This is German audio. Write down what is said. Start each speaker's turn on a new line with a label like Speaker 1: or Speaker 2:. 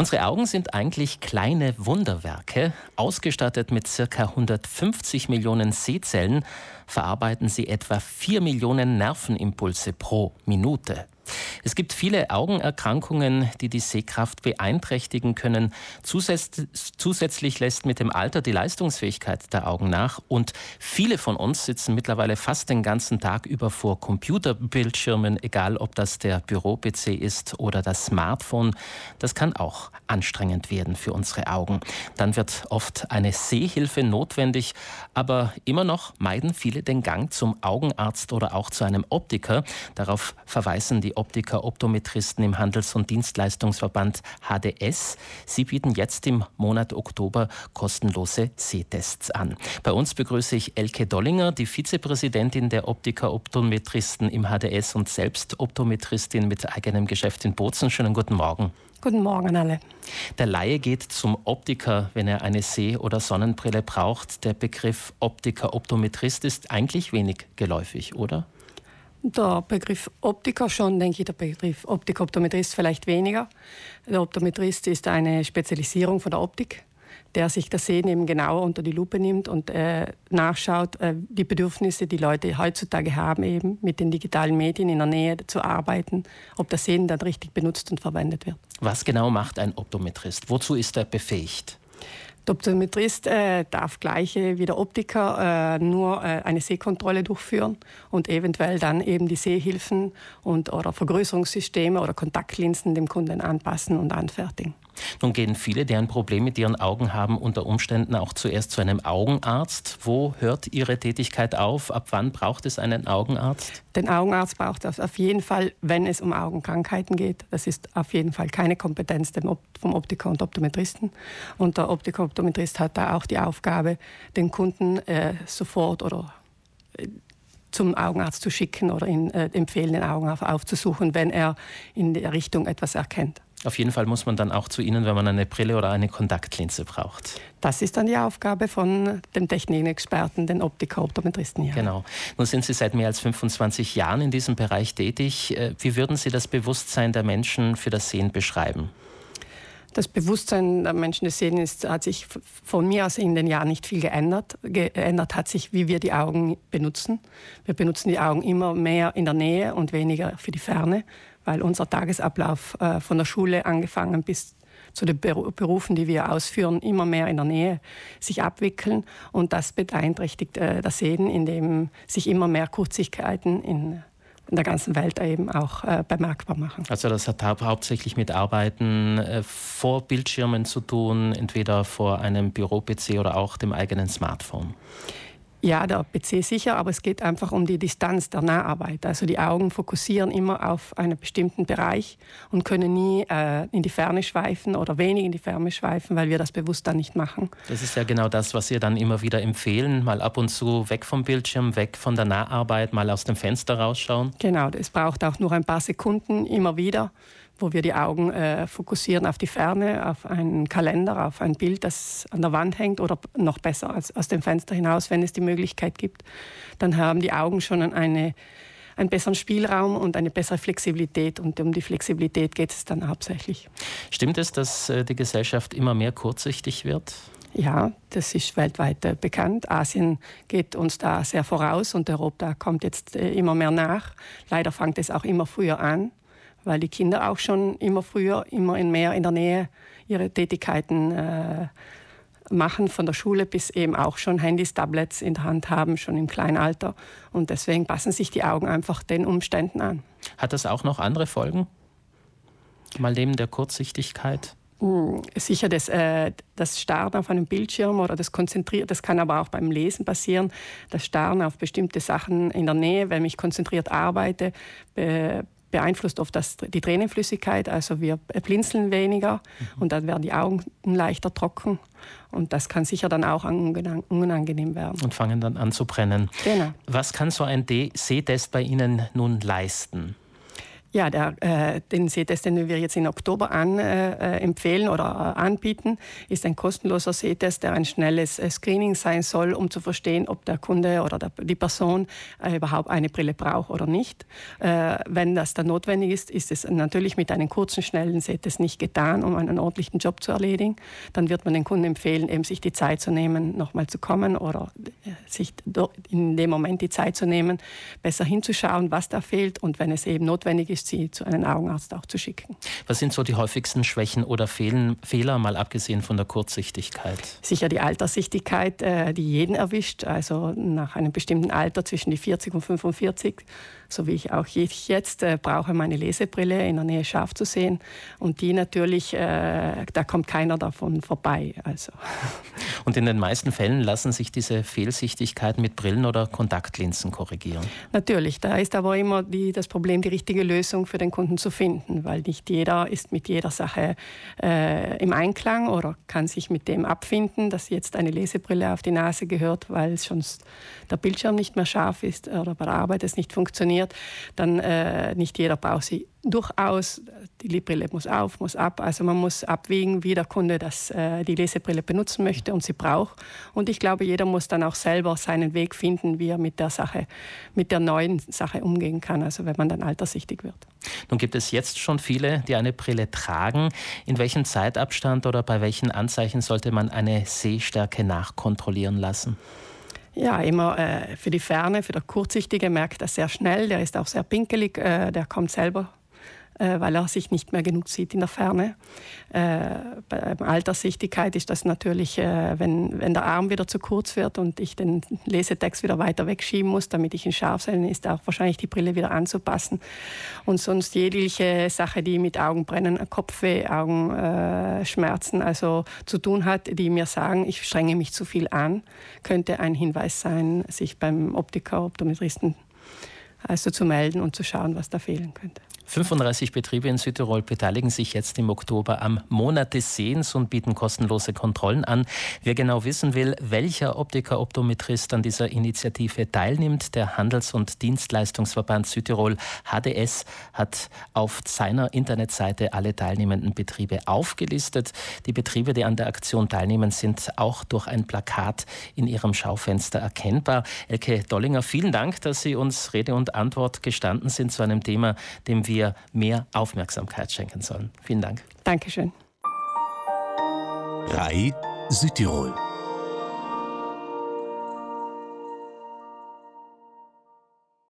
Speaker 1: Unsere Augen sind eigentlich kleine Wunderwerke. Ausgestattet mit ca. 150 Millionen Sehzellen verarbeiten sie etwa 4 Millionen Nervenimpulse pro Minute. Es gibt viele Augenerkrankungen, die die Sehkraft beeinträchtigen können. zusätzlich lässt mit dem Alter die Leistungsfähigkeit der Augen nach und viele von uns sitzen mittlerweile fast den ganzen Tag über vor Computerbildschirmen, egal ob das der Büro-PC ist oder das Smartphone. Das kann auch anstrengend werden für unsere Augen. Dann wird oft eine Sehhilfe notwendig, aber immer noch meiden viele den Gang zum Augenarzt oder auch zu einem Optiker. Darauf verweisen die Optiker, Optometristen im Handels- und Dienstleistungsverband HDS. Sie bieten jetzt im Monat Oktober kostenlose Sehtests an. Bei uns begrüße ich Elke Dollinger, die Vizepräsidentin der Optiker Optometristen im HDS und selbst Optometristin mit eigenem Geschäft in Bozen. Schönen guten Morgen.
Speaker 2: Guten Morgen alle.
Speaker 1: Der Laie geht zum Optiker, wenn er eine Seh- oder Sonnenbrille braucht. Der Begriff Optiker Optometrist ist eigentlich wenig geläufig, oder?
Speaker 2: Der Begriff Optiker schon, denke ich, der Begriff Optik-Optometrist vielleicht weniger. Der Optometrist ist eine Spezialisierung von der Optik, der sich das Sehen eben genauer unter die Lupe nimmt und äh, nachschaut, äh, die Bedürfnisse, die Leute heutzutage haben, eben mit den digitalen Medien in der Nähe zu arbeiten, ob das Sehen dann richtig benutzt und verwendet wird.
Speaker 1: Was genau macht ein Optometrist? Wozu ist er befähigt?
Speaker 2: Der Optometrist äh, darf gleich wie der Optiker äh, nur äh, eine Sehkontrolle durchführen und eventuell dann eben die Sehhilfen und, oder Vergrößerungssysteme oder Kontaktlinsen dem Kunden anpassen und anfertigen.
Speaker 1: Nun gehen viele, deren Probleme mit ihren Augen haben, unter Umständen auch zuerst zu einem Augenarzt. Wo hört Ihre Tätigkeit auf? Ab wann braucht es einen Augenarzt?
Speaker 2: Den Augenarzt braucht es auf jeden Fall, wenn es um Augenkrankheiten geht. Das ist auf jeden Fall keine Kompetenz vom Optiker und Optometristen. Und der Optiker Optometrist hat da auch die Aufgabe, den Kunden äh, sofort oder äh, zum Augenarzt zu schicken oder ihn äh, empfehlen, den Augenarzt aufzusuchen, wenn er in der Richtung etwas erkennt.
Speaker 1: Auf jeden Fall muss man dann auch zu Ihnen, wenn man eine Brille oder eine Kontaktlinse braucht.
Speaker 2: Das ist dann die Aufgabe von dem Technikexperten, den Optiker, Optometristen. Ja.
Speaker 1: Genau. Nun sind Sie seit mehr als 25 Jahren in diesem Bereich tätig. Äh, wie würden Sie das Bewusstsein der Menschen für das Sehen beschreiben?
Speaker 2: Das Bewusstsein der Menschen des Sehens hat sich von mir aus in den Jahren nicht viel geändert. Geändert hat sich, wie wir die Augen benutzen. Wir benutzen die Augen immer mehr in der Nähe und weniger für die Ferne weil unser Tagesablauf äh, von der Schule angefangen bis zu den Berufen, die wir ausführen, immer mehr in der Nähe sich abwickeln. Und das beeinträchtigt äh, das Sehen, indem sich immer mehr Kurzigkeiten in, in der ganzen Welt eben auch äh, bemerkbar machen.
Speaker 1: Also das hat hauptsächlich mit Arbeiten äh, vor Bildschirmen zu tun, entweder vor einem Büro-PC oder auch dem eigenen Smartphone.
Speaker 2: Ja, der PC sicher, aber es geht einfach um die Distanz der Naharbeit. Also die Augen fokussieren immer auf einen bestimmten Bereich und können nie äh, in die Ferne schweifen oder wenig in die Ferne schweifen, weil wir das bewusst dann nicht machen.
Speaker 1: Das ist ja genau das, was wir dann immer wieder empfehlen, mal ab und zu weg vom Bildschirm, weg von der Naharbeit, mal aus dem Fenster rausschauen.
Speaker 2: Genau, es braucht auch nur ein paar Sekunden immer wieder wo wir die Augen äh, fokussieren auf die Ferne, auf einen Kalender, auf ein Bild, das an der Wand hängt oder noch besser als aus dem Fenster hinaus, wenn es die Möglichkeit gibt, dann haben die Augen schon eine, einen besseren Spielraum und eine bessere Flexibilität. Und um die Flexibilität geht es dann hauptsächlich.
Speaker 1: Stimmt es, dass äh, die Gesellschaft immer mehr kurzsichtig wird?
Speaker 2: Ja, das ist weltweit äh, bekannt. Asien geht uns da sehr voraus und Europa kommt jetzt äh, immer mehr nach. Leider fängt es auch immer früher an weil die Kinder auch schon immer früher, immer mehr in der Nähe ihre Tätigkeiten äh, machen, von der Schule bis eben auch schon Handys, Tablets in der Hand haben, schon im kleinen Alter. Und deswegen passen sich die Augen einfach den Umständen an.
Speaker 1: Hat das auch noch andere Folgen? Mal neben der Kurzsichtigkeit?
Speaker 2: Hm, sicher, das, äh, das Starren auf einem Bildschirm oder das Konzentrieren, das kann aber auch beim Lesen passieren. Das Starren auf bestimmte Sachen in der Nähe, wenn ich konzentriert arbeite, be beeinflusst oft das, die Tränenflüssigkeit, also wir blinzeln weniger mhm. und dann werden die Augen leichter trocken und das kann sicher dann auch unangenehm werden.
Speaker 1: Und fangen dann an zu brennen.
Speaker 2: Genau.
Speaker 1: Was kann so ein Sehtest bei Ihnen nun leisten?
Speaker 2: Ja, der, äh, den Sehtest, den wir jetzt im Oktober an, äh, empfehlen oder äh, anbieten, ist ein kostenloser Sehtest, der ein schnelles äh, Screening sein soll, um zu verstehen, ob der Kunde oder der, die Person äh, überhaupt eine Brille braucht oder nicht. Äh, wenn das dann notwendig ist, ist es natürlich mit einem kurzen, schnellen Sehtest nicht getan, um einen ordentlichen Job zu erledigen. Dann wird man den Kunden empfehlen, eben sich die Zeit zu nehmen, nochmal zu kommen oder sich in dem Moment die Zeit zu nehmen, besser hinzuschauen, was da fehlt und wenn es eben notwendig ist, ist, sie zu einem Augenarzt auch zu schicken.
Speaker 1: Was sind so die häufigsten Schwächen oder Fehlen, Fehler, mal abgesehen von der Kurzsichtigkeit?
Speaker 2: Sicher die Alterssichtigkeit, äh, die jeden erwischt. Also nach einem bestimmten Alter zwischen die 40 und 45 so wie ich auch jetzt äh, brauche meine Lesebrille in der Nähe scharf zu sehen. Und die natürlich, äh, da kommt keiner davon vorbei. Also.
Speaker 1: Und in den meisten Fällen lassen sich diese Fehlsichtigkeiten mit Brillen oder Kontaktlinsen korrigieren?
Speaker 2: Natürlich, da ist aber immer die, das Problem, die richtige Lösung für den Kunden zu finden, weil nicht jeder ist mit jeder Sache äh, im Einklang oder kann sich mit dem abfinden, dass jetzt eine Lesebrille auf die Nase gehört, weil sonst der Bildschirm nicht mehr scharf ist oder bei der Arbeit es nicht funktioniert funktioniert, dann äh, nicht jeder braucht sie durchaus. Die Brille muss auf, muss ab. Also man muss abwägen, wie der Kunde das, äh, die Lesebrille benutzen möchte und sie braucht. Und ich glaube, jeder muss dann auch selber seinen Weg finden, wie er mit der Sache, mit der neuen Sache umgehen kann. Also wenn man dann alterssichtig wird.
Speaker 1: Nun gibt es jetzt schon viele, die eine Brille tragen. In welchem Zeitabstand oder bei welchen Anzeichen sollte man eine Sehstärke nachkontrollieren lassen?
Speaker 2: Ja, immer äh, für die Ferne, für der Kurzsichtige merkt er sehr schnell. Der ist auch sehr pinkelig, äh, der kommt selber äh, weil er sich nicht mehr genug sieht in der Ferne. Äh, bei Alterssichtigkeit ist das natürlich, äh, wenn, wenn der Arm wieder zu kurz wird und ich den Lesetext wieder weiter wegschieben muss, damit ich ihn scharf sehen, ist auch wahrscheinlich die Brille wieder anzupassen. Und sonst jegliche Sache, die mit Augenbrennen, Kopfweh, Augenschmerzen also zu tun hat, die mir sagen, ich strenge mich zu viel an, könnte ein Hinweis sein, sich beim Optiker, Optometristen also zu melden und zu schauen, was da fehlen könnte.
Speaker 1: 35 Betriebe in Südtirol beteiligen sich jetzt im Oktober am Monat des Sehens und bieten kostenlose Kontrollen an. Wer genau wissen will, welcher Optiker Optometrist an dieser Initiative teilnimmt, der Handels- und Dienstleistungsverband Südtirol HDS hat auf seiner Internetseite alle teilnehmenden Betriebe aufgelistet. Die Betriebe, die an der Aktion teilnehmen, sind auch durch ein Plakat in ihrem Schaufenster erkennbar. Elke Dollinger, vielen Dank, dass Sie uns Rede und Antwort gestanden sind zu einem Thema, dem wir wir mehr Aufmerksamkeit schenken sollen. Vielen Dank.
Speaker 2: Dankeschön.
Speaker 3: RAI Südtirol